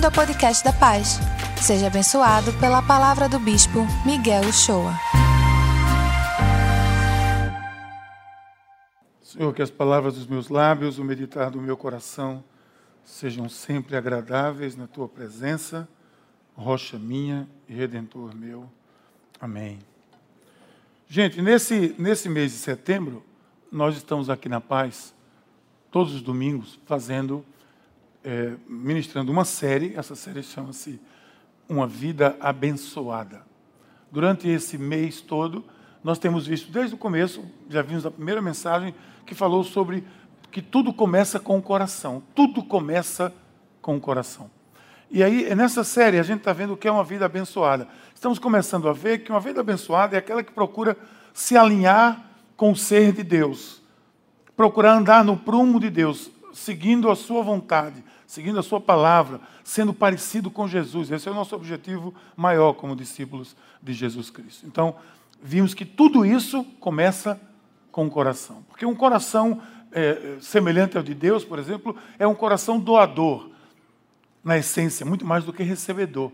Bem-vindo ao podcast da Paz. Seja abençoado pela palavra do Bispo Miguel Uchoa. Senhor, que as palavras dos meus lábios, o meditar do meu coração sejam sempre agradáveis na tua presença, rocha minha e redentor meu. Amém. Gente, nesse, nesse mês de setembro, nós estamos aqui na Paz, todos os domingos, fazendo, é, ministrando uma série, essa série chama-se Uma Vida Abençoada. Durante esse mês todo, nós temos visto desde o começo, já vimos a primeira mensagem que falou sobre que tudo começa com o coração. Tudo começa com o coração. E aí, nessa série, a gente está vendo o que é uma vida abençoada. Estamos começando a ver que uma vida abençoada é aquela que procura se alinhar com o ser de Deus, procurar andar no prumo de Deus, seguindo a sua vontade, seguindo a sua palavra, sendo parecido com Jesus. Esse é o nosso objetivo maior como discípulos de Jesus Cristo. Então, vimos que tudo isso começa com o coração. Porque um coração é, semelhante ao de Deus, por exemplo, é um coração doador, na essência, muito mais do que recebedor.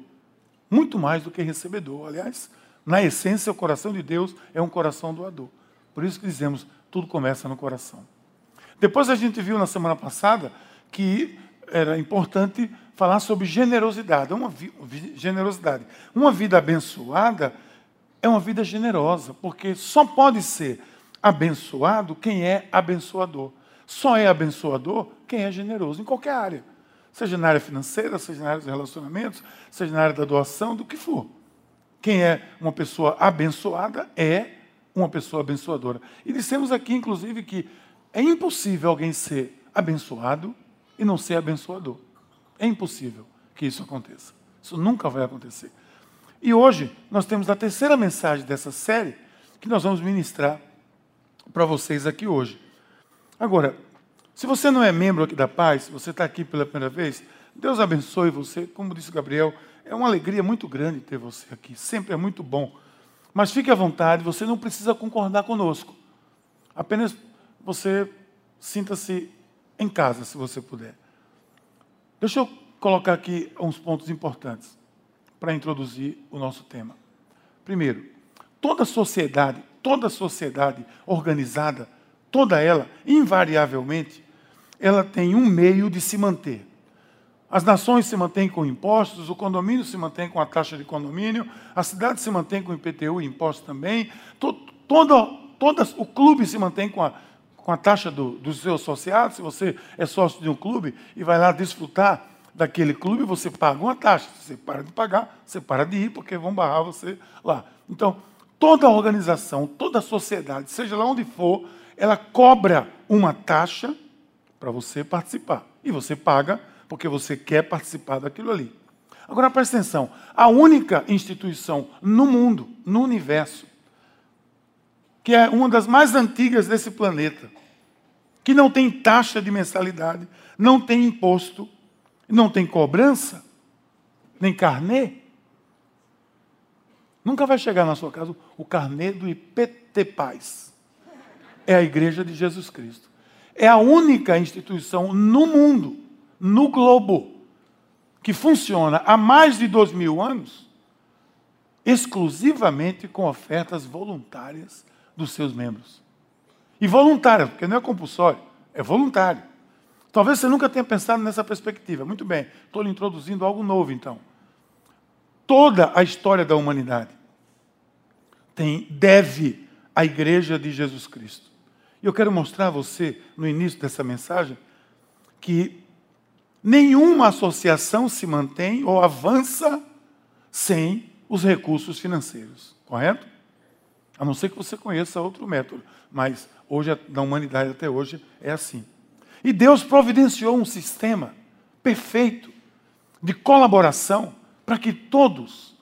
Muito mais do que recebedor. Aliás, na essência, o coração de Deus é um coração doador. Por isso que dizemos, tudo começa no coração. Depois a gente viu na semana passada que era importante falar sobre generosidade. Uma generosidade. Uma vida abençoada é uma vida generosa, porque só pode ser abençoado quem é abençoador. Só é abençoador quem é generoso, em qualquer área. Seja na área financeira, seja na área dos relacionamentos, seja na área da doação, do que for. Quem é uma pessoa abençoada é uma pessoa abençoadora. E dissemos aqui, inclusive, que é impossível alguém ser abençoado e não ser abençoador. É impossível que isso aconteça. Isso nunca vai acontecer. E hoje nós temos a terceira mensagem dessa série que nós vamos ministrar para vocês aqui hoje. Agora, se você não é membro aqui da Paz, se você está aqui pela primeira vez, Deus abençoe você. Como disse Gabriel, é uma alegria muito grande ter você aqui. Sempre é muito bom. Mas fique à vontade, você não precisa concordar conosco. Apenas você sinta-se em casa, se você puder. Deixa eu colocar aqui uns pontos importantes para introduzir o nosso tema. Primeiro, toda sociedade toda sociedade organizada, toda ela, invariavelmente, ela tem um meio de se manter. As nações se mantêm com impostos, o condomínio se mantém com a taxa de condomínio, a cidade se mantém com IPTU e impostos também, todo, todo, todas, o clube se mantém com a, com a taxa do, dos seus associados. Se você é sócio de um clube e vai lá desfrutar daquele clube, você paga uma taxa. Se você para de pagar, você para de ir, porque vão barrar você lá. Então, toda organização, toda sociedade, seja lá onde for, ela cobra uma taxa para você participar. E você paga porque você quer participar daquilo ali. Agora presta atenção: a única instituição no mundo, no universo, que é uma das mais antigas desse planeta, que não tem taxa de mensalidade, não tem imposto, não tem cobrança, nem carnê, Nunca vai chegar na sua casa o carnê do IPT Paz. É a Igreja de Jesus Cristo. É a única instituição no mundo, no globo, que funciona há mais de dois mil anos, exclusivamente com ofertas voluntárias dos seus membros. E voluntárias, porque não é compulsório, é voluntário. Talvez você nunca tenha pensado nessa perspectiva. Muito bem, estou lhe introduzindo algo novo então. Toda a história da humanidade tem, deve à igreja de Jesus Cristo. E eu quero mostrar a você, no início dessa mensagem, que nenhuma associação se mantém ou avança sem os recursos financeiros, correto? A não ser que você conheça outro método, mas hoje, na humanidade até hoje, é assim. E Deus providenciou um sistema perfeito de colaboração para que todos,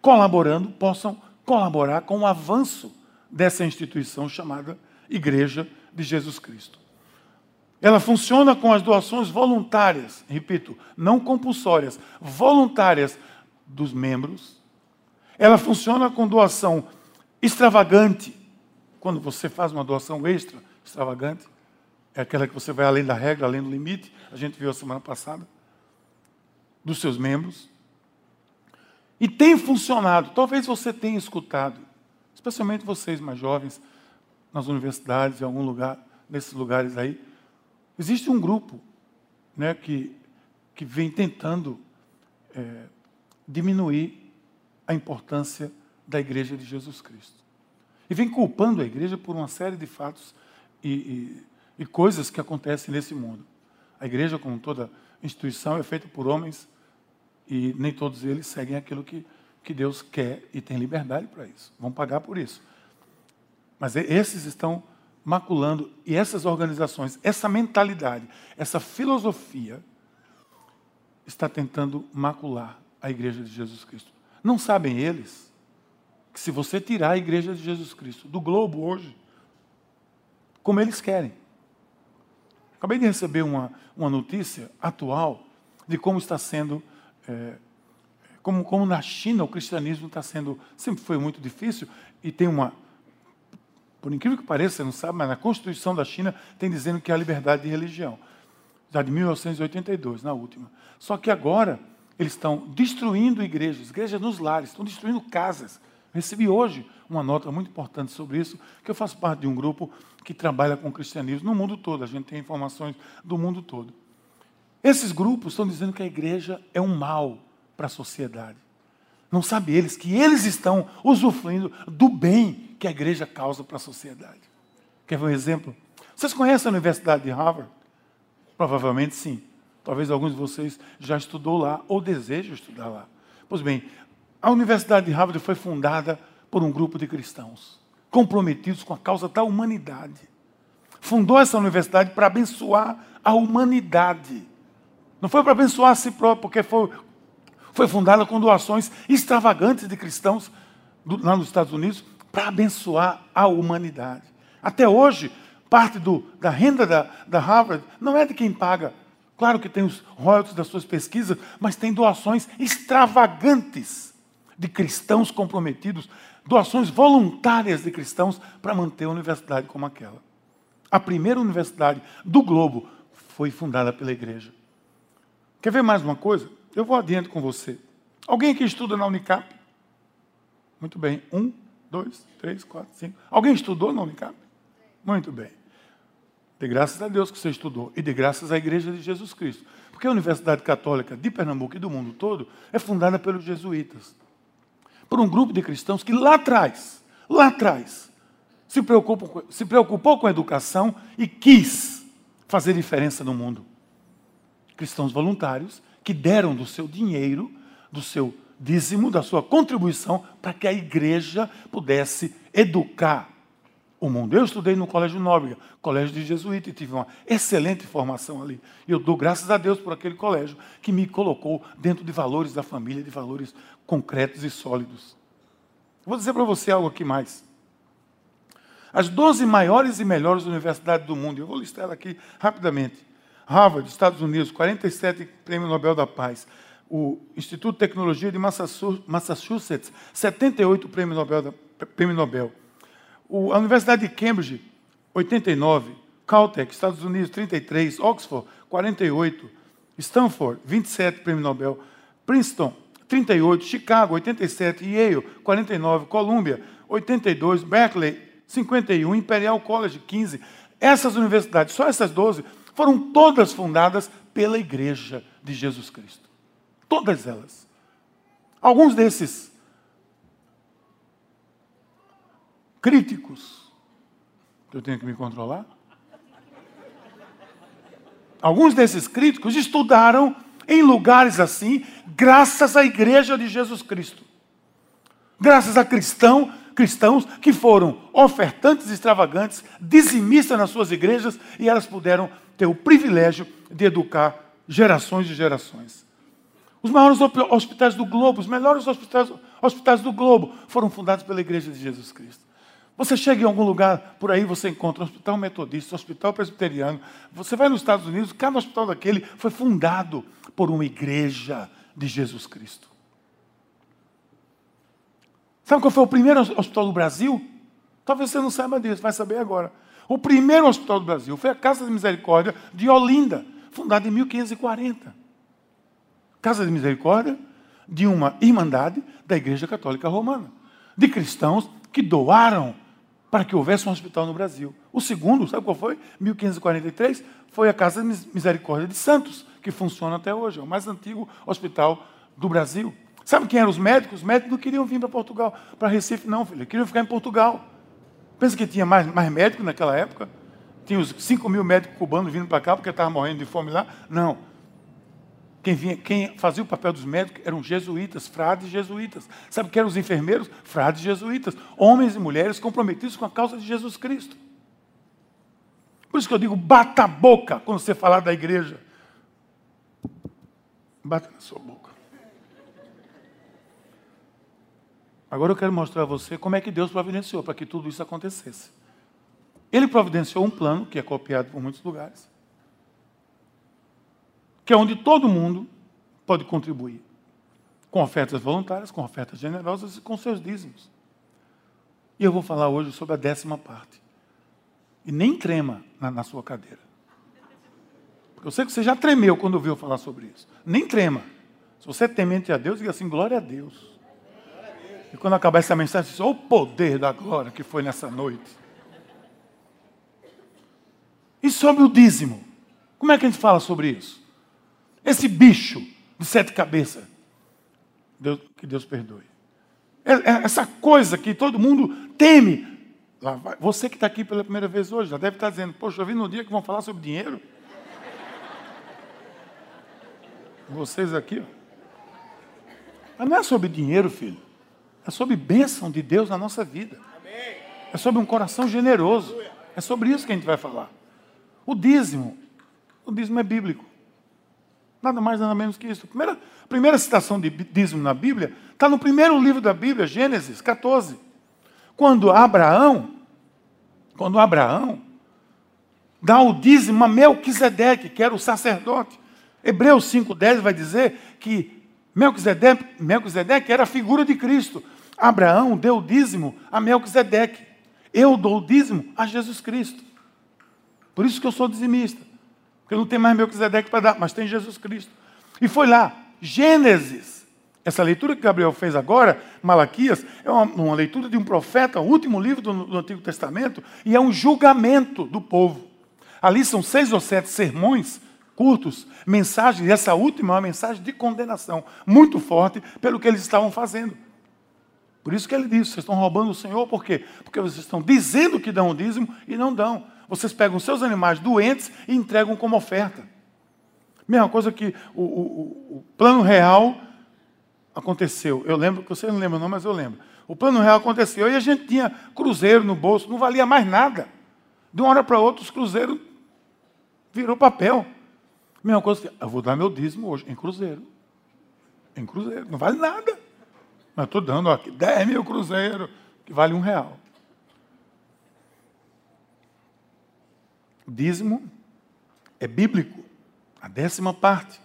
colaborando, possam colaborar com o avanço dessa instituição chamada Igreja de Jesus Cristo. Ela funciona com as doações voluntárias, repito, não compulsórias, voluntárias dos membros. Ela funciona com doação extravagante. Quando você faz uma doação extra, extravagante, é aquela que você vai além da regra, além do limite, a gente viu a semana passada. dos seus membros. E tem funcionado. Talvez você tenha escutado, especialmente vocês mais jovens, nas universidades, em algum lugar, nesses lugares aí. Existe um grupo né, que, que vem tentando é, diminuir a importância da igreja de Jesus Cristo. E vem culpando a igreja por uma série de fatos e, e, e coisas que acontecem nesse mundo. A igreja, como toda instituição, é feita por homens e nem todos eles seguem aquilo que, que Deus quer e tem liberdade para isso. Vão pagar por isso. Mas esses estão maculando, e essas organizações, essa mentalidade, essa filosofia, está tentando macular a igreja de Jesus Cristo. Não sabem eles que se você tirar a igreja de Jesus Cristo do globo hoje, como eles querem. Acabei de receber uma, uma notícia atual de como está sendo, é, como, como na China o cristianismo está sendo, sempre foi muito difícil, e tem uma, por incrível que pareça, você não sabe, mas na Constituição da China tem dizendo que há liberdade de religião. Já de 1982, na última. Só que agora eles estão destruindo igrejas, igrejas nos lares, estão destruindo casas. Recebi hoje uma nota muito importante sobre isso, que eu faço parte de um grupo que trabalha com cristianismo no mundo todo. A gente tem informações do mundo todo. Esses grupos estão dizendo que a igreja é um mal para a sociedade. Não sabe eles que eles estão usufruindo do bem que a igreja causa para a sociedade. Quer ver um exemplo? Vocês conhecem a Universidade de Harvard? Provavelmente sim. Talvez alguns de vocês já estudou lá ou desejam estudar lá. Pois bem, a Universidade de Harvard foi fundada por um grupo de cristãos comprometidos com a causa da humanidade. Fundou essa universidade para abençoar a humanidade. Não foi para abençoar a si próprio, porque foi, foi fundada com doações extravagantes de cristãos do, lá nos Estados Unidos para abençoar a humanidade. Até hoje, parte do, da renda da, da Harvard não é de quem paga. Claro que tem os royalties das suas pesquisas, mas tem doações extravagantes de cristãos comprometidos, doações voluntárias de cristãos para manter a universidade como aquela. A primeira universidade do globo foi fundada pela igreja. Quer ver mais uma coisa? Eu vou adiante com você. Alguém aqui estuda na Unicap? Muito bem. Um, dois, três, quatro, cinco. Alguém estudou na Unicap? Muito bem. De graças a Deus que você estudou e de graças à Igreja de Jesus Cristo. Porque a Universidade Católica de Pernambuco e do mundo todo é fundada pelos jesuítas. Por um grupo de cristãos que lá atrás, lá atrás, se preocupou, se preocupou com a educação e quis fazer diferença no mundo. Cristãos voluntários que deram do seu dinheiro, do seu dízimo, da sua contribuição, para que a igreja pudesse educar o mundo. Eu estudei no Colégio Nóbrega, colégio de jesuíta, e tive uma excelente formação ali. Eu dou graças a Deus por aquele colégio que me colocou dentro de valores da família, de valores concretos e sólidos. Vou dizer para você algo aqui mais. As 12 maiores e melhores universidades do mundo, eu vou listar aqui rapidamente. Harvard, Estados Unidos, 47 Prêmio Nobel da Paz o Instituto de Tecnologia de Massachusetts, 78 prêmio Nobel. Prêmio Nobel. O, a Universidade de Cambridge, 89. Caltech, Estados Unidos, 33. Oxford, 48. Stanford, 27 prêmio Nobel. Princeton, 38. Chicago, 87. Yale, 49. Columbia, 82. Berkeley, 51. Imperial College, 15. Essas universidades, só essas 12, foram todas fundadas pela Igreja de Jesus Cristo. Todas elas. Alguns desses críticos, eu tenho que me controlar. Alguns desses críticos estudaram em lugares assim, graças à igreja de Jesus Cristo. Graças a cristão, cristãos que foram ofertantes extravagantes, dizimistas nas suas igrejas, e elas puderam ter o privilégio de educar gerações e gerações. Os maiores hospitais do globo, os melhores hospitais, hospitais do globo foram fundados pela Igreja de Jesus Cristo. Você chega em algum lugar, por aí você encontra um hospital metodista, um hospital presbiteriano. Você vai nos Estados Unidos, cada hospital daquele foi fundado por uma igreja de Jesus Cristo. Sabe qual foi o primeiro hospital do Brasil? Talvez você não saiba disso, vai saber agora. O primeiro hospital do Brasil foi a Casa de Misericórdia de Olinda, fundada em 1540. Casa de Misericórdia de uma irmandade da Igreja Católica Romana, de cristãos que doaram para que houvesse um hospital no Brasil. O segundo, sabe qual foi? 1543, foi a Casa Misericórdia de Santos, que funciona até hoje, é o mais antigo hospital do Brasil. Sabe quem eram os médicos? Os médicos não queriam vir para Portugal, para Recife, não, filho. Queriam ficar em Portugal. Pensa que tinha mais, mais médicos naquela época? Tinha os 5 mil médicos cubanos vindo para cá porque estavam morrendo de fome lá? Não. Quem, vinha, quem fazia o papel dos médicos eram jesuítas, frades jesuítas. Sabe quem eram os enfermeiros? Frades jesuítas. Homens e mulheres comprometidos com a causa de Jesus Cristo. Por isso que eu digo, bata a boca quando você falar da igreja. Bata na sua boca. Agora eu quero mostrar a você como é que Deus providenciou para que tudo isso acontecesse. Ele providenciou um plano que é copiado por muitos lugares que é onde todo mundo pode contribuir. Com ofertas voluntárias, com ofertas generosas e com seus dízimos. E eu vou falar hoje sobre a décima parte. E nem trema na, na sua cadeira. Porque eu sei que você já tremeu quando ouviu falar sobre isso. Nem trema. Se você é temente a Deus, diga assim: glória a Deus. E quando acabar essa mensagem, diz: o poder da glória que foi nessa noite. E sobre o dízimo? Como é que a gente fala sobre isso? Esse bicho de sete cabeças. Deus, que Deus perdoe. É, é essa coisa que todo mundo teme. Você que está aqui pela primeira vez hoje, já deve estar dizendo, poxa, eu vim no dia que vão falar sobre dinheiro. Vocês aqui, ó. Mas não é sobre dinheiro, filho. É sobre bênção de Deus na nossa vida. É sobre um coração generoso. É sobre isso que a gente vai falar. O dízimo. O dízimo é bíblico. Nada mais, nada menos que isso. A primeira, primeira citação de dízimo na Bíblia está no primeiro livro da Bíblia, Gênesis 14. Quando Abraão, quando Abraão dá o dízimo a Melquisedeque, que era o sacerdote. Hebreus 5,10 vai dizer que Melquisedeque, Melquisedeque era a figura de Cristo. Abraão deu o dízimo a Melquisedeque. Eu dou o dízimo a Jesus Cristo. Por isso que eu sou dizimista. Porque não tem mais Melquisedeque para dar, mas tem Jesus Cristo. E foi lá, Gênesis. Essa leitura que Gabriel fez agora, Malaquias, é uma, uma leitura de um profeta, o último livro do, do Antigo Testamento, e é um julgamento do povo. Ali são seis ou sete sermões curtos, mensagens, e essa última é uma mensagem de condenação, muito forte pelo que eles estavam fazendo. Por isso que ele disse: vocês estão roubando o Senhor, por quê? Porque vocês estão dizendo que dão o dízimo e não dão vocês pegam seus animais doentes e entregam como oferta. Mesma coisa que o, o, o plano real aconteceu. Eu lembro, que você não lembra não, mas eu lembro. O plano real aconteceu e a gente tinha cruzeiro no bolso, não valia mais nada. De uma hora para outra, os cruzeiros virou papel. Mesma coisa que, eu vou dar meu dízimo hoje, em cruzeiro. Em cruzeiro, não vale nada. Mas estou dando aqui 10 mil cruzeiros, que vale um real. Dízimo é bíblico, a décima parte.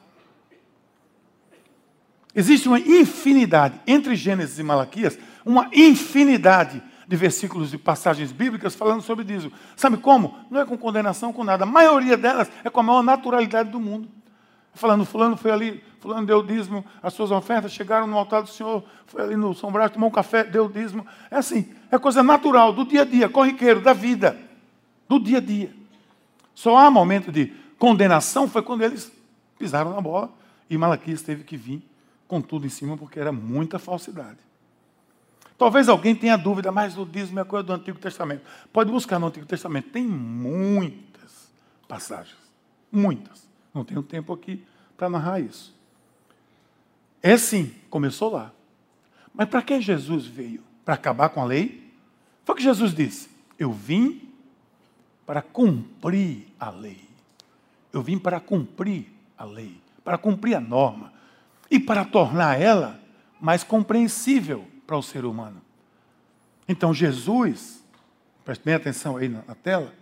Existe uma infinidade, entre Gênesis e Malaquias, uma infinidade de versículos e passagens bíblicas falando sobre dízimo. Sabe como? Não é com condenação, com nada. A maioria delas é com a maior naturalidade do mundo. Falando, fulano foi ali, fulano deu dízimo, as suas ofertas chegaram no altar do Senhor, foi ali no São Brás, tomou um café, deu dízimo. É assim, é coisa natural, do dia a dia, corriqueiro, da vida, do dia a dia. Só há momento de condenação foi quando eles pisaram na bola e Malaquias teve que vir com tudo em cima porque era muita falsidade. Talvez alguém tenha dúvida, mas o dízimo é coisa do Antigo Testamento. Pode buscar no Antigo Testamento, tem muitas passagens, muitas. Não tenho tempo aqui para narrar isso. É sim, começou lá. Mas para que Jesus veio? Para acabar com a lei? Foi o que Jesus disse: Eu vim para cumprir a lei. Eu vim para cumprir a lei, para cumprir a norma e para tornar ela mais compreensível para o ser humano. Então, Jesus, preste bem atenção aí na, tela,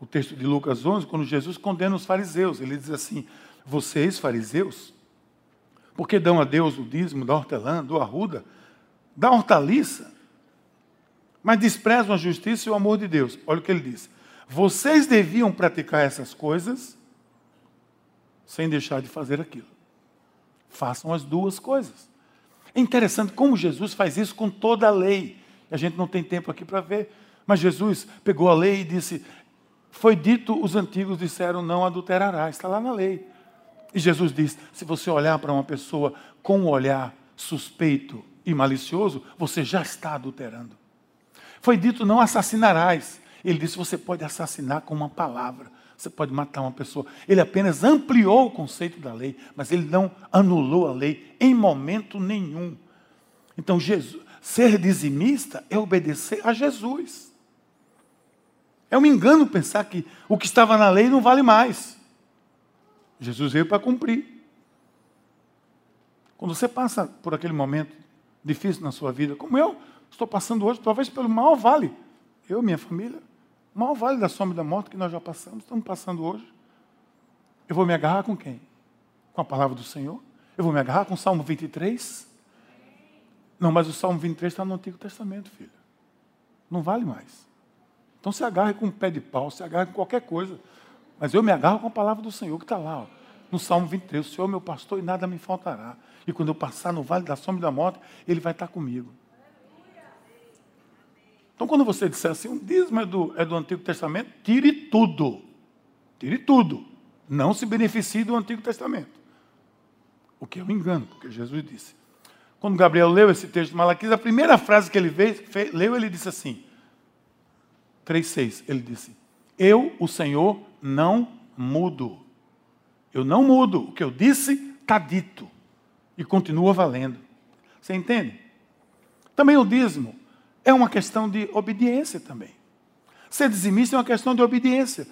o texto de Lucas 11, quando Jesus condena os fariseus, ele diz assim: Vocês, fariseus, porque dão a Deus o dízimo da hortelã, do arruda, da hortaliça, mas desprezam a justiça e o amor de Deus. Olha o que ele diz: vocês deviam praticar essas coisas sem deixar de fazer aquilo. Façam as duas coisas. É interessante como Jesus faz isso com toda a lei. A gente não tem tempo aqui para ver. Mas Jesus pegou a lei e disse: Foi dito, os antigos disseram, não adulterarás. Está lá na lei. E Jesus diz: se você olhar para uma pessoa com um olhar suspeito e malicioso, você já está adulterando. Foi dito: não assassinarás. Ele disse: você pode assassinar com uma palavra. Você pode matar uma pessoa. Ele apenas ampliou o conceito da lei, mas ele não anulou a lei em momento nenhum. Então, Jesus, ser dizimista é obedecer a Jesus. É um engano pensar que o que estava na lei não vale mais. Jesus veio para cumprir. Quando você passa por aquele momento difícil na sua vida, como eu estou passando hoje, talvez pelo maior vale, eu minha família, maior vale da sombra da morte que nós já passamos, estamos passando hoje. Eu vou me agarrar com quem? Com a palavra do Senhor? Eu vou me agarrar com o Salmo 23? Não, mas o Salmo 23 está no Antigo Testamento, filho. Não vale mais. Então se agarre com um pé de pau, se agarre com qualquer coisa. Mas eu me agarro com a palavra do Senhor que está lá, ó, no Salmo 23. O Senhor é meu pastor e nada me faltará. E quando eu passar no vale da sombra da morte, Ele vai estar comigo. Então, quando você disser assim, o dízimo é do, é do Antigo Testamento, tire tudo. Tire tudo. Não se beneficie do Antigo Testamento. O que é um engano, porque Jesus disse. Quando Gabriel leu esse texto de Malaquias, a primeira frase que ele veio, leu, ele disse assim, 3,6, ele disse, eu, o Senhor, não mudo. Eu não mudo. O que eu disse está dito. E continua valendo. Você entende? Também o dízimo é uma questão de obediência também. Ser dizimista é uma questão de obediência.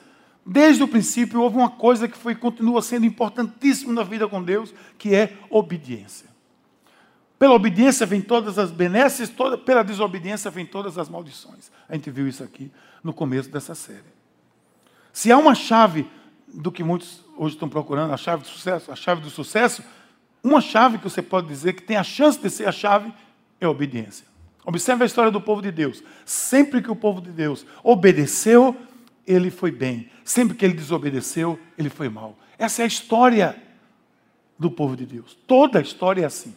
Desde o princípio houve uma coisa que foi continua sendo importantíssima na vida com Deus, que é obediência. Pela obediência vem todas as benesses, toda, pela desobediência vem todas as maldições. A gente viu isso aqui no começo dessa série. Se há uma chave do que muitos hoje estão procurando, a chave do sucesso, a chave do sucesso, uma chave que você pode dizer que tem a chance de ser a chave é a obediência. Observe a história do povo de Deus. Sempre que o povo de Deus obedeceu, ele foi bem. Sempre que ele desobedeceu, ele foi mal. Essa é a história do povo de Deus. Toda a história é assim.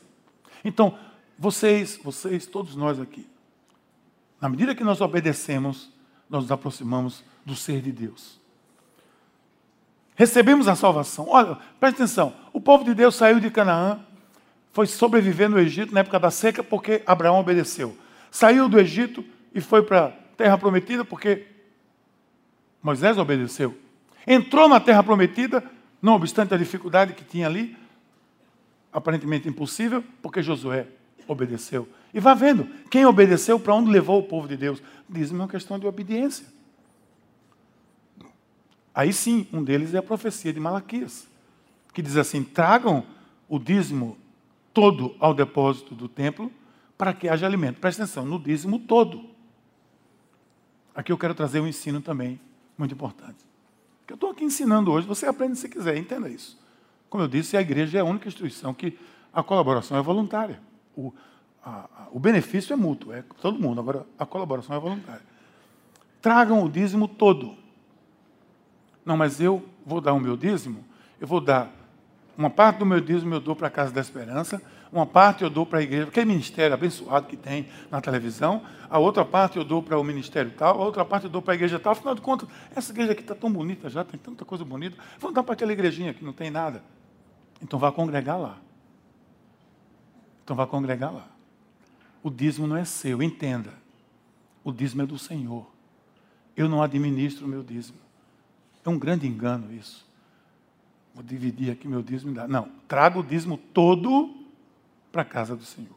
Então, vocês, vocês, todos nós aqui, na medida que nós obedecemos, nós nos aproximamos do ser de Deus. Recebemos a salvação. Olha, preste atenção. O povo de Deus saiu de Canaã, foi sobreviver no Egito na época da seca porque Abraão obedeceu. Saiu do Egito e foi para a terra prometida porque Moisés obedeceu. Entrou na terra prometida, não obstante a dificuldade que tinha ali, aparentemente impossível, porque Josué obedeceu. E vá vendo, quem obedeceu, para onde levou o povo de Deus? Diz-me uma questão de obediência. Aí sim, um deles é a profecia de Malaquias, que diz assim: tragam o dízimo todo ao depósito do templo para que haja alimento. Presta atenção, no dízimo todo. Aqui eu quero trazer um ensino também muito importante. Eu estou aqui ensinando hoje, você aprende se quiser, entenda isso. Como eu disse, a igreja é a única instituição que a colaboração é voluntária. O, a, a, o benefício é mútuo, é todo mundo, agora a colaboração é voluntária. Tragam o dízimo todo. Não, mas eu vou dar o meu dízimo, eu vou dar uma parte do meu dízimo eu dou para a Casa da Esperança, uma parte eu dou para a igreja, aquele ministério abençoado que tem na televisão, a outra parte eu dou para o ministério tal, a outra parte eu dou para a igreja tal. Afinal de contas, essa igreja aqui está tão bonita já, tem tanta coisa bonita, vamos dar para aquela igrejinha que não tem nada. Então vá congregar lá. Então vá congregar lá. O dízimo não é seu, entenda. O dízimo é do Senhor. Eu não administro o meu dízimo. É um grande engano isso. Vou dividir aqui meu dízimo. Não, traga o dízimo todo para a casa do Senhor.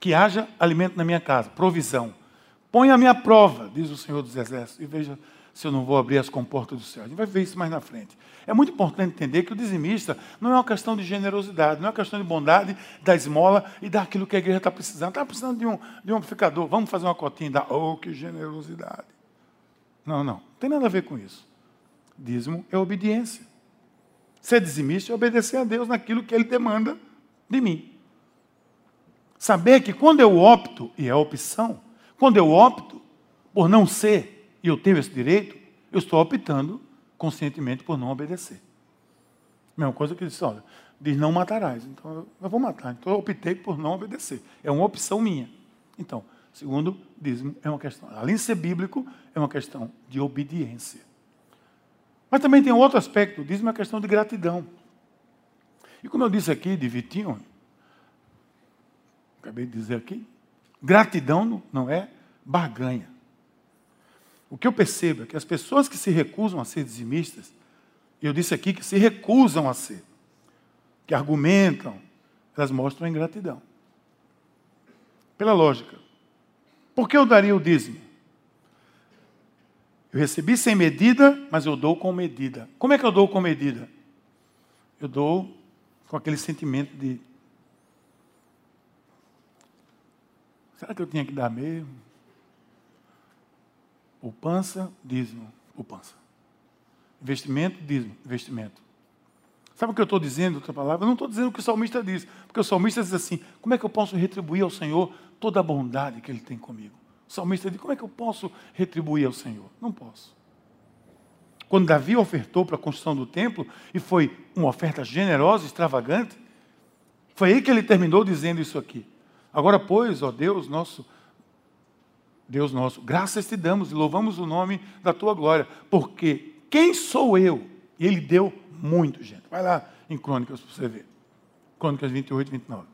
Que haja alimento na minha casa, provisão. Põe a minha prova, diz o Senhor dos Exércitos, e veja se eu não vou abrir as comportas do céu. A gente vai ver isso mais na frente. É muito importante entender que o dizimista não é uma questão de generosidade, não é uma questão de bondade, da esmola e daquilo que a igreja está precisando. Está precisando de um, de um amplificador, vamos fazer uma cotinha da. Oh, que generosidade! Não, não. Não tem nada a ver com isso. Dízimo é obediência. Ser dizimista é obedecer a Deus naquilo que Ele demanda de mim. Saber que quando eu opto, e é opção, quando eu opto por não ser, e eu tenho esse direito, eu estou optando conscientemente por não obedecer. Mesma coisa que disse, olha, diz não matarás. Então eu vou matar. Então eu optei por não obedecer. É uma opção minha. Então, segundo dízimo, é uma questão, além de ser bíblico, é uma questão de obediência. Mas também tem outro aspecto, dízimo é uma questão de gratidão. E como eu disse aqui de Vitinho, acabei de dizer aqui, gratidão não é barganha. O que eu percebo é que as pessoas que se recusam a ser dizimistas, eu disse aqui que se recusam a ser, que argumentam, elas mostram ingratidão. Pela lógica. Por que eu daria o dízimo? Eu recebi sem medida, mas eu dou com medida. Como é que eu dou com medida? Eu dou com aquele sentimento de. Será que eu tinha que dar mesmo? Poupança, dízimo, poupança. Investimento, dízimo, investimento. Sabe o que eu estou dizendo, outra palavra? Eu não estou dizendo o que o salmista diz, porque o salmista diz assim: como é que eu posso retribuir ao Senhor toda a bondade que Ele tem comigo? Salmista diz: como é que eu posso retribuir ao Senhor? Não posso. Quando Davi ofertou para a construção do templo, e foi uma oferta generosa, extravagante, foi aí que ele terminou dizendo isso aqui. Agora, pois, ó Deus nosso, Deus nosso, graças te damos e louvamos o nome da tua glória, porque quem sou eu? E ele deu muito, gente. Vai lá em Crônicas para você ver. Crônicas 28 e 29.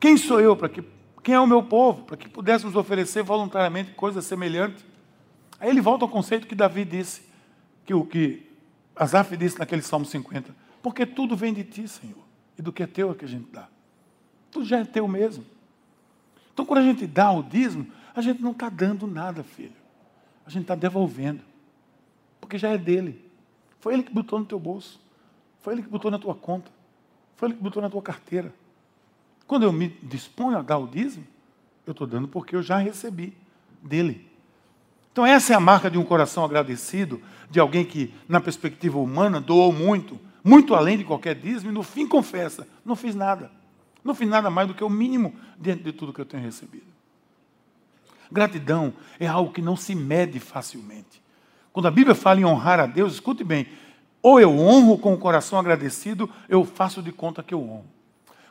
Quem sou eu para que quem é o meu povo, para que pudéssemos oferecer voluntariamente coisas semelhantes? Aí ele volta ao conceito que Davi disse, que o que Asaf disse naquele Salmo 50, porque tudo vem de ti, Senhor, e do que é teu é que a gente dá. Tudo já é teu mesmo. Então, quando a gente dá o dízimo, a gente não está dando nada, filho. A gente está devolvendo. Porque já é dele. Foi ele que botou no teu bolso. Foi ele que botou na tua conta. Foi ele que botou na tua carteira. Quando eu me disponho a dar o dízimo, eu estou dando porque eu já recebi dele. Então, essa é a marca de um coração agradecido, de alguém que, na perspectiva humana, doou muito, muito além de qualquer dízimo, e no fim confessa: não fiz nada. Não fiz nada mais do que o mínimo diante de tudo que eu tenho recebido. Gratidão é algo que não se mede facilmente. Quando a Bíblia fala em honrar a Deus, escute bem: ou eu honro com o coração agradecido, eu faço de conta que eu honro.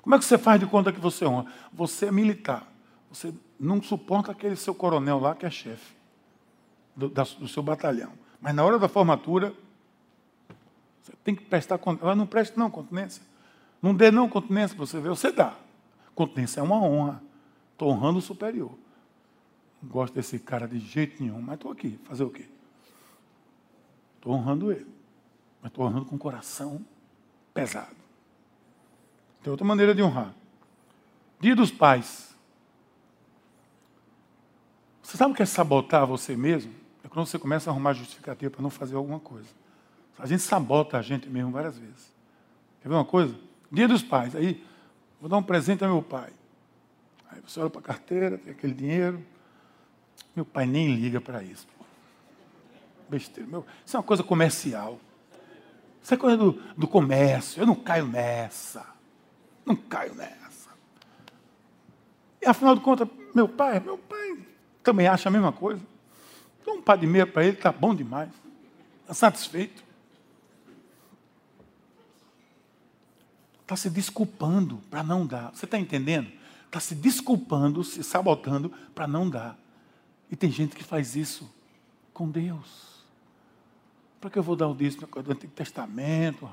Como é que você faz de conta que você honra? Você é militar. Você não suporta aquele seu coronel lá que é chefe do, do seu batalhão. Mas na hora da formatura, você tem que prestar conta. Não preste não, continência. Não dê não continência para você ver, você dá. Continência é uma honra. Estou honrando o superior. Não gosto desse cara de jeito nenhum, mas estou aqui. Fazer o quê? Estou honrando ele. Mas estou honrando com o coração pesado. Tem outra maneira de honrar. Dia dos pais. Você sabe o que é sabotar você mesmo? É quando você começa a arrumar justificativa para não fazer alguma coisa. A gente sabota a gente mesmo várias vezes. Quer ver uma coisa? Dia dos pais. Aí, vou dar um presente ao meu pai. Aí você olha para a carteira, tem aquele dinheiro. Meu pai nem liga para isso. Besteira. Meu, isso é uma coisa comercial. Isso é coisa do, do comércio. Eu não caio nessa. Não caio nessa. E afinal de contas, meu pai, meu pai também acha a mesma coisa. Dá um par de meia para ele, está bom demais. Está satisfeito. está se desculpando para não dar. Você está entendendo? Está se desculpando, se sabotando para não dar. E tem gente que faz isso com Deus. Para que eu vou dar o dízimo do Antigo Testamento?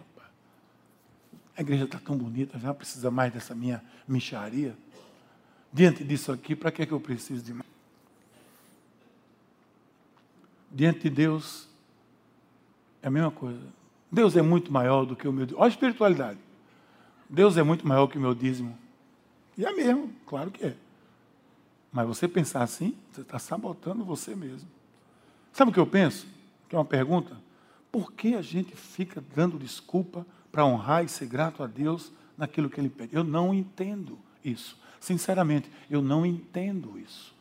A igreja está tão bonita, já precisa mais dessa minha micharia. Diante disso aqui, para que, é que eu preciso de mais? Diante de Deus, é a mesma coisa. Deus é muito maior do que o meu Deus. Olha a espiritualidade. Deus é muito maior que o meu dízimo. E é mesmo, claro que é. Mas você pensar assim, você está sabotando você mesmo. Sabe o que eu penso? Que é uma pergunta. Por que a gente fica dando desculpa para honrar e ser grato a Deus naquilo que Ele pede? Eu não entendo isso. Sinceramente, eu não entendo isso.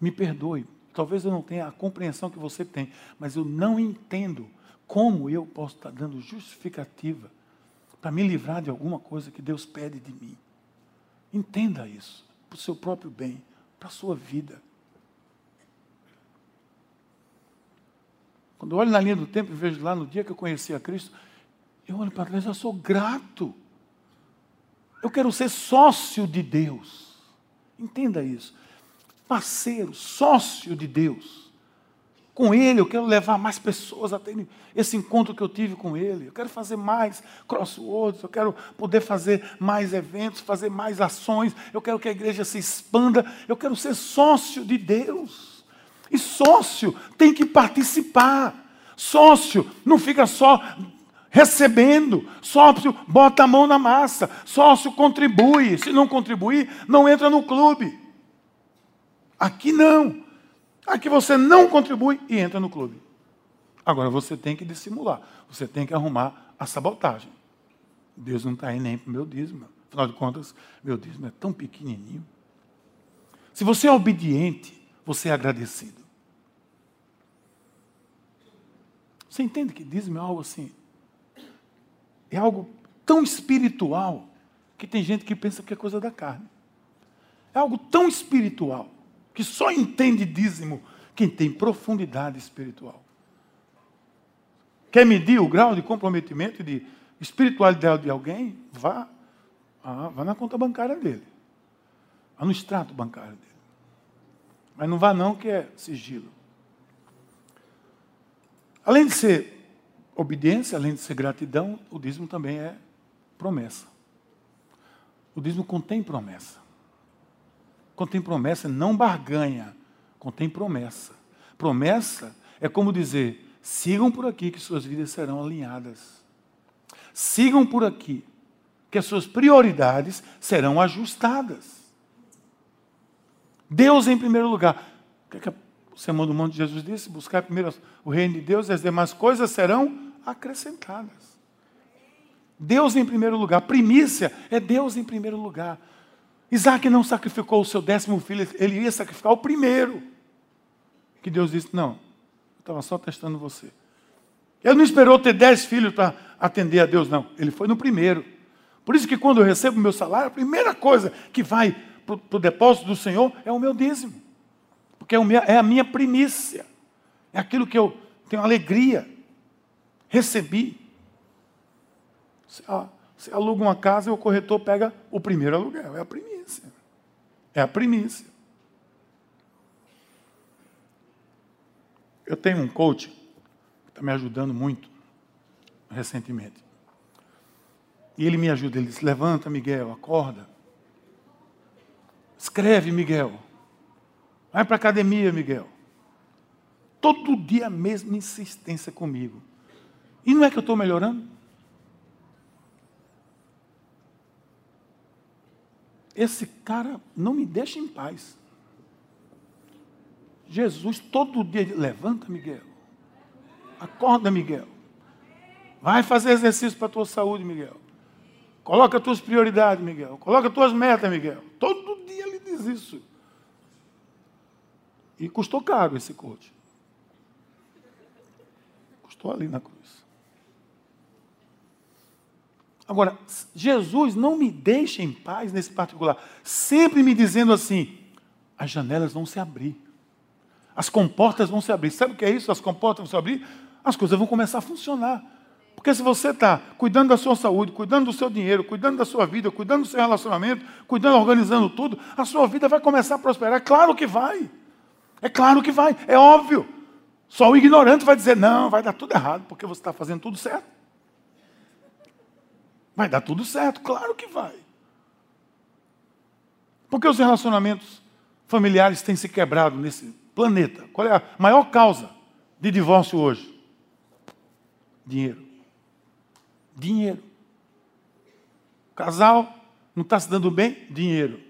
Me perdoe. Talvez eu não tenha a compreensão que você tem, mas eu não entendo como eu posso estar dando justificativa para me livrar de alguma coisa que Deus pede de mim. Entenda isso, para o seu próprio bem, para a sua vida. Quando eu olho na linha do tempo e vejo lá no dia que eu conheci a Cristo, Eu olho para trás, eu sou grato. Eu quero ser sócio de Deus. Entenda isso. Parceiro, sócio de Deus. Com Ele, eu quero levar mais pessoas a terem esse encontro que eu tive com Ele. Eu quero fazer mais crosswords, eu quero poder fazer mais eventos, fazer mais ações. Eu quero que a igreja se expanda. Eu quero ser sócio de Deus. E sócio tem que participar. Sócio não fica só recebendo. Sócio bota a mão na massa. Sócio contribui. Se não contribuir, não entra no clube. Aqui não. Aqui você não contribui e entra no clube. Agora você tem que dissimular. Você tem que arrumar a sabotagem. Deus não está aí nem para o meu dízimo. Afinal de contas, meu dízimo é tão pequenininho. Se você é obediente, você é agradecido. Você entende que dízimo é algo assim? É algo tão espiritual que tem gente que pensa que é coisa da carne. É algo tão espiritual que só entende dízimo quem tem profundidade espiritual. Quer medir o grau de comprometimento e de espiritualidade de alguém? Vá, ah, vá na conta bancária dele. Vá no extrato bancário dele. Mas não vá não, que é sigilo. Além de ser obediência, além de ser gratidão, o dízimo também é promessa. O dízimo contém promessa. Contém promessa, não barganha. Contém promessa. Promessa é como dizer: sigam por aqui que suas vidas serão alinhadas. Sigam por aqui que as suas prioridades serão ajustadas. Deus em primeiro lugar. O que, é que o Sermão do Monte de Jesus disse? Buscar primeiro o reino de Deus e as demais coisas serão acrescentadas. Deus em primeiro lugar. Primícia é Deus em primeiro lugar. Isaac não sacrificou o seu décimo filho, ele ia sacrificar o primeiro. Que Deus disse: Não, eu estava só testando você. Ele não esperou ter dez filhos para atender a Deus, não. Ele foi no primeiro. Por isso que quando eu recebo o meu salário, a primeira coisa que vai para o depósito do Senhor é o meu dízimo. Porque é, é a minha primícia. É aquilo que eu tenho alegria. Recebi. Você aluga uma casa e o corretor pega o primeiro aluguel. É a primícia. É a primícia. Eu tenho um coach que está me ajudando muito recentemente. E ele me ajuda, ele diz: Levanta, Miguel, acorda. Escreve, Miguel. Vai para a academia, Miguel. Todo dia a mesma insistência comigo. E não é que eu estou melhorando? Esse cara não me deixa em paz. Jesus todo dia levanta, Miguel. Acorda, Miguel. Vai fazer exercício para a tua saúde, Miguel. Coloca as tuas prioridades, Miguel. Coloca as tuas metas, Miguel. Todo dia ele diz isso. E custou caro esse coach. Custou ali na cruz. Agora, Jesus não me deixa em paz nesse particular, sempre me dizendo assim: as janelas vão se abrir, as comportas vão se abrir. Sabe o que é isso? As comportas vão se abrir, as coisas vão começar a funcionar. Porque se você está cuidando da sua saúde, cuidando do seu dinheiro, cuidando da sua vida, cuidando do seu relacionamento, cuidando, organizando tudo, a sua vida vai começar a prosperar. É claro que vai. É claro que vai. É óbvio. Só o ignorante vai dizer, não, vai dar tudo errado, porque você está fazendo tudo certo. Vai dar tudo certo, claro que vai. Porque os relacionamentos familiares têm se quebrado nesse planeta. Qual é a maior causa de divórcio hoje? Dinheiro. Dinheiro. O casal não está se dando bem? Dinheiro.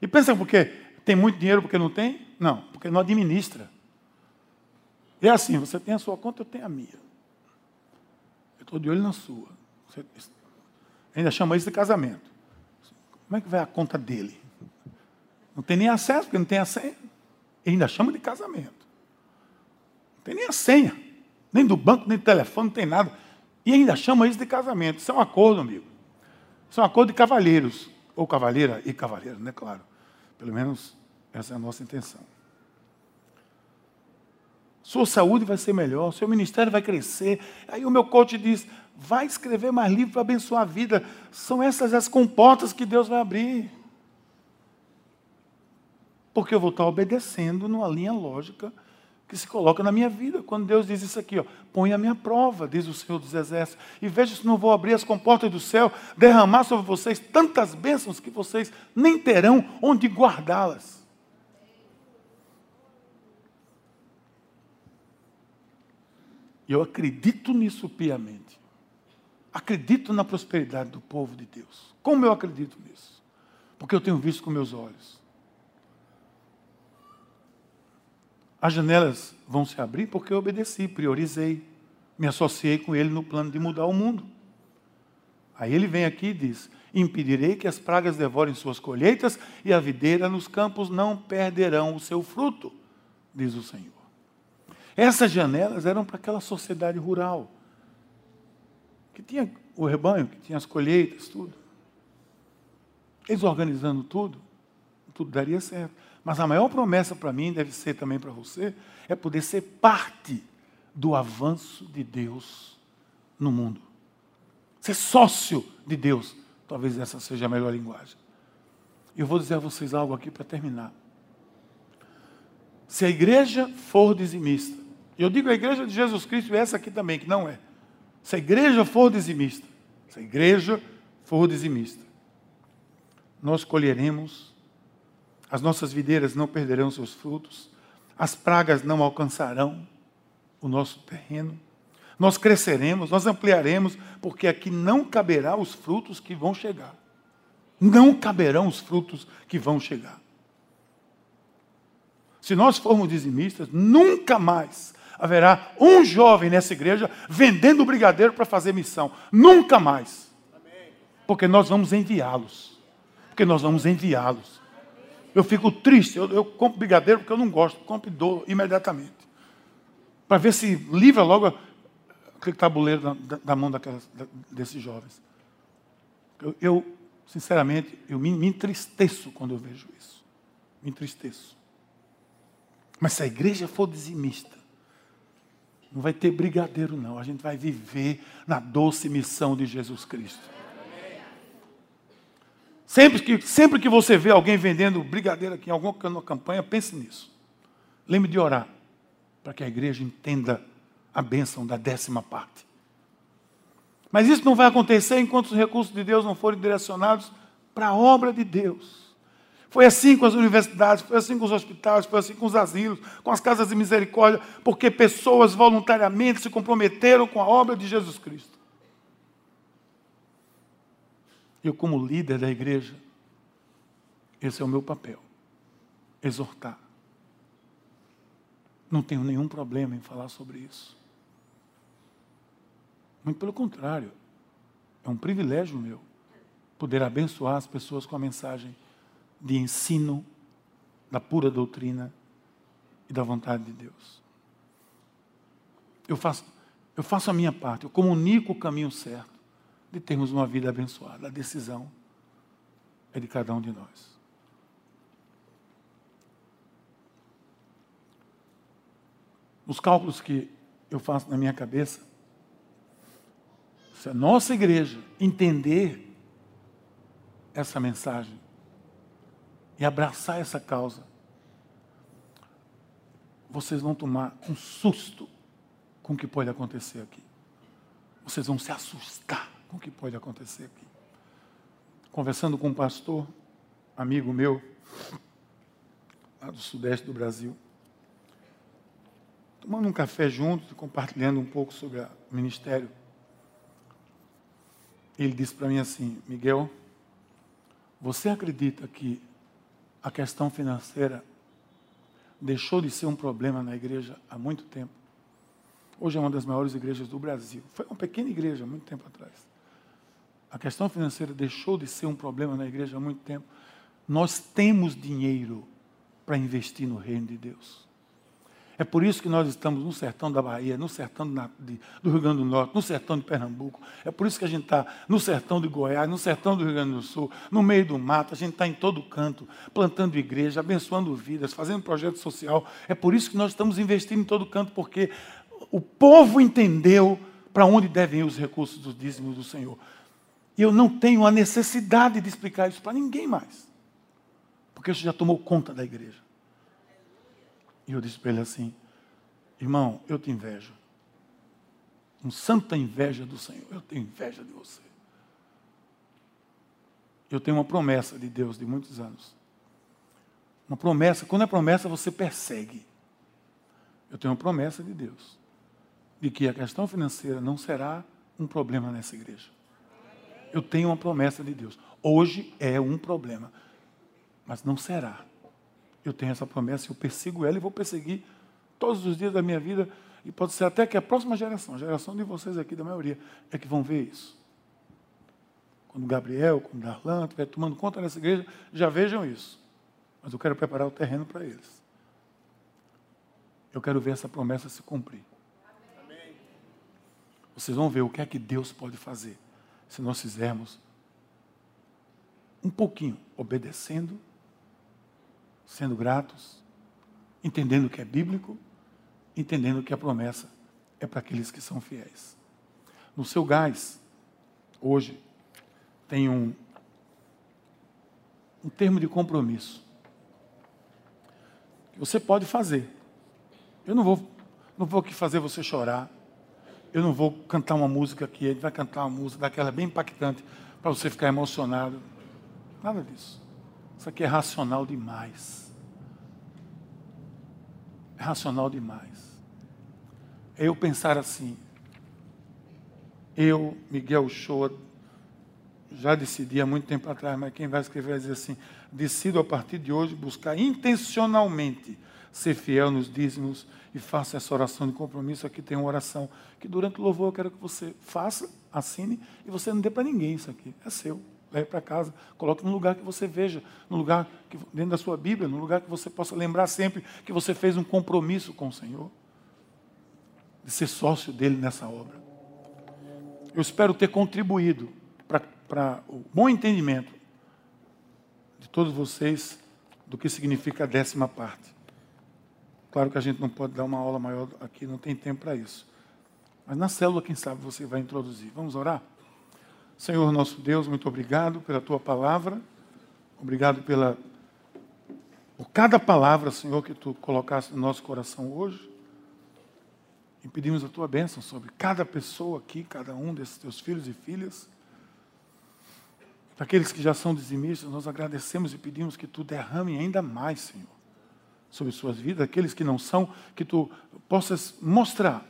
E pensa por quê? Tem muito dinheiro porque não tem? Não, porque não administra. É assim, você tem a sua conta, eu tenho a minha. Eu estou de olho na sua. Você Ainda chama isso de casamento. Como é que vai a conta dele? Não tem nem acesso, porque não tem a senha. Ainda chama de casamento. Não tem nem a senha. Nem do banco, nem do telefone, não tem nada. E ainda chama isso de casamento. Isso é um acordo, amigo. Isso é um acordo de cavalheiros. Ou cavalheira e cavaleiro, né? Claro. Pelo menos essa é a nossa intenção. Sua saúde vai ser melhor, seu ministério vai crescer. Aí o meu coach diz: vai escrever mais livros para abençoar a vida. São essas as comportas que Deus vai abrir. Porque eu vou estar obedecendo numa linha lógica que se coloca na minha vida. Quando Deus diz isso aqui, ó, põe a minha prova, diz o Senhor dos Exércitos, e veja se não vou abrir as comportas do céu, derramar sobre vocês tantas bênçãos que vocês nem terão onde guardá-las. Eu acredito nisso piamente. Acredito na prosperidade do povo de Deus. Como eu acredito nisso? Porque eu tenho visto com meus olhos. As janelas vão se abrir porque eu obedeci, priorizei, me associei com ele no plano de mudar o mundo. Aí ele vem aqui e diz: Impedirei que as pragas devorem suas colheitas e a videira nos campos não perderão o seu fruto, diz o Senhor. Essas janelas eram para aquela sociedade rural, que tinha o rebanho, que tinha as colheitas, tudo. Eles organizando tudo, tudo daria certo. Mas a maior promessa para mim, deve ser também para você, é poder ser parte do avanço de Deus no mundo. Ser sócio de Deus. Talvez essa seja a melhor linguagem. Eu vou dizer a vocês algo aqui para terminar. Se a igreja for dizimista, eu digo a igreja de Jesus Cristo e essa aqui também, que não é. Se a igreja for dizimista, se a igreja for dizimista, nós colheremos, as nossas videiras não perderão seus frutos, as pragas não alcançarão o nosso terreno, nós cresceremos, nós ampliaremos, porque aqui não caberá os frutos que vão chegar. Não caberão os frutos que vão chegar. Se nós formos dizimistas, nunca mais haverá um jovem nessa igreja vendendo brigadeiro para fazer missão. Nunca mais. Porque nós vamos enviá-los. Porque nós vamos enviá-los. Eu fico triste, eu, eu, compro brigadeiro porque eu não gosto, compro e dou imediatamente. Para ver se livra logo aquele tabuleiro da, da, da mão daquelas, da, desses jovens. Eu, eu, sinceramente, eu me, me entristeço quando eu vejo isso. Me entristeço. Mas se a igreja for dizimista, não vai ter brigadeiro, não. A gente vai viver na doce missão de Jesus Cristo. Sempre que, sempre que você vê alguém vendendo brigadeiro aqui em alguma campanha, pense nisso. Lembre de orar, para que a igreja entenda a bênção da décima parte. Mas isso não vai acontecer enquanto os recursos de Deus não forem direcionados para a obra de Deus. Foi assim com as universidades, foi assim com os hospitais, foi assim com os asilos, com as casas de misericórdia, porque pessoas voluntariamente se comprometeram com a obra de Jesus Cristo. Eu, como líder da igreja, esse é o meu papel: exortar. Não tenho nenhum problema em falar sobre isso. Muito pelo contrário, é um privilégio meu poder abençoar as pessoas com a mensagem de ensino da pura doutrina e da vontade de Deus. Eu faço, eu faço a minha parte, eu comunico o caminho certo de termos uma vida abençoada. A decisão é de cada um de nós. Os cálculos que eu faço na minha cabeça, se a nossa igreja entender essa mensagem, e abraçar essa causa, vocês vão tomar um susto com o que pode acontecer aqui. Vocês vão se assustar com o que pode acontecer aqui. Conversando com um pastor, amigo meu, lá do sudeste do Brasil, tomando um café juntos, compartilhando um pouco sobre o ministério. Ele disse para mim assim: Miguel, você acredita que a questão financeira deixou de ser um problema na igreja há muito tempo. Hoje é uma das maiores igrejas do Brasil. Foi uma pequena igreja há muito tempo atrás. A questão financeira deixou de ser um problema na igreja há muito tempo. Nós temos dinheiro para investir no reino de Deus. É por isso que nós estamos no sertão da Bahia, no sertão do Rio Grande do Norte, no sertão de Pernambuco. É por isso que a gente está no sertão de Goiás, no sertão do Rio Grande do Sul, no meio do mato. A gente está em todo canto, plantando igreja, abençoando vidas, fazendo projeto social. É por isso que nós estamos investindo em todo canto, porque o povo entendeu para onde devem ir os recursos dos dízimos do Senhor. E eu não tenho a necessidade de explicar isso para ninguém mais, porque isso já tomou conta da igreja. E eu disse para ele assim: Irmão, eu te invejo. Com santa inveja do Senhor. Eu tenho inveja de você. Eu tenho uma promessa de Deus de muitos anos. Uma promessa, quando é promessa, você persegue. Eu tenho uma promessa de Deus de que a questão financeira não será um problema nessa igreja. Eu tenho uma promessa de Deus. Hoje é um problema, mas não será eu tenho essa promessa, eu persigo ela e vou perseguir todos os dias da minha vida. E pode ser até que a próxima geração, a geração de vocês aqui, da maioria, é que vão ver isso. Quando Gabriel, quando Darlan estiver tomando conta dessa igreja, já vejam isso. Mas eu quero preparar o terreno para eles. Eu quero ver essa promessa se cumprir. Vocês vão ver o que é que Deus pode fazer se nós fizermos um pouquinho obedecendo sendo gratos, entendendo que é bíblico, entendendo que a promessa é para aqueles que são fiéis. No seu gás, hoje, tem um, um termo de compromisso que você pode fazer. Eu não vou, não vou fazer você chorar. Eu não vou cantar uma música aqui, ele vai cantar uma música daquela bem impactante para você ficar emocionado. Nada disso. Isso aqui é racional demais. É racional demais. É eu pensar assim. Eu, Miguel Shoa, já decidi há muito tempo atrás, mas quem vai escrever vai dizer assim: decido a partir de hoje buscar intencionalmente ser fiel nos dízimos e faça essa oração de compromisso. Aqui tem uma oração que durante o louvor eu quero que você faça, assine e você não dê para ninguém isso aqui, é seu leve para casa, coloque num lugar que você veja, num lugar que, dentro da sua Bíblia, num lugar que você possa lembrar sempre que você fez um compromisso com o Senhor, de ser sócio dele nessa obra. Eu espero ter contribuído para o bom entendimento de todos vocês do que significa a décima parte. Claro que a gente não pode dar uma aula maior aqui, não tem tempo para isso. Mas na célula, quem sabe, você vai introduzir. Vamos orar? Senhor nosso Deus, muito obrigado pela tua palavra. Obrigado pela por cada palavra, Senhor, que tu colocaste no nosso coração hoje. E pedimos a tua bênção sobre cada pessoa aqui, cada um desses teus filhos e filhas. Para aqueles que já são dizimistas, nós agradecemos e pedimos que tu derrame ainda mais, Senhor, sobre suas vidas. Aqueles que não são, que tu possas mostrar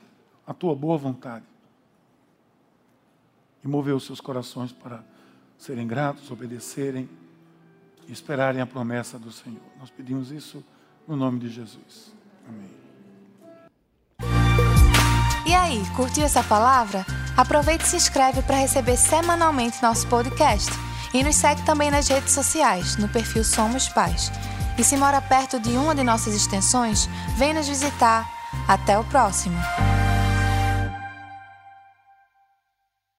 a tua boa vontade e mover os seus corações para serem gratos, obedecerem e esperarem a promessa do Senhor. Nós pedimos isso no nome de Jesus. Amém. E aí, curtiu essa palavra? Aproveite e se inscreve para receber semanalmente nosso podcast. E nos segue também nas redes sociais, no perfil Somos Pais. E se mora perto de uma de nossas extensões, vem nos visitar. Até o próximo!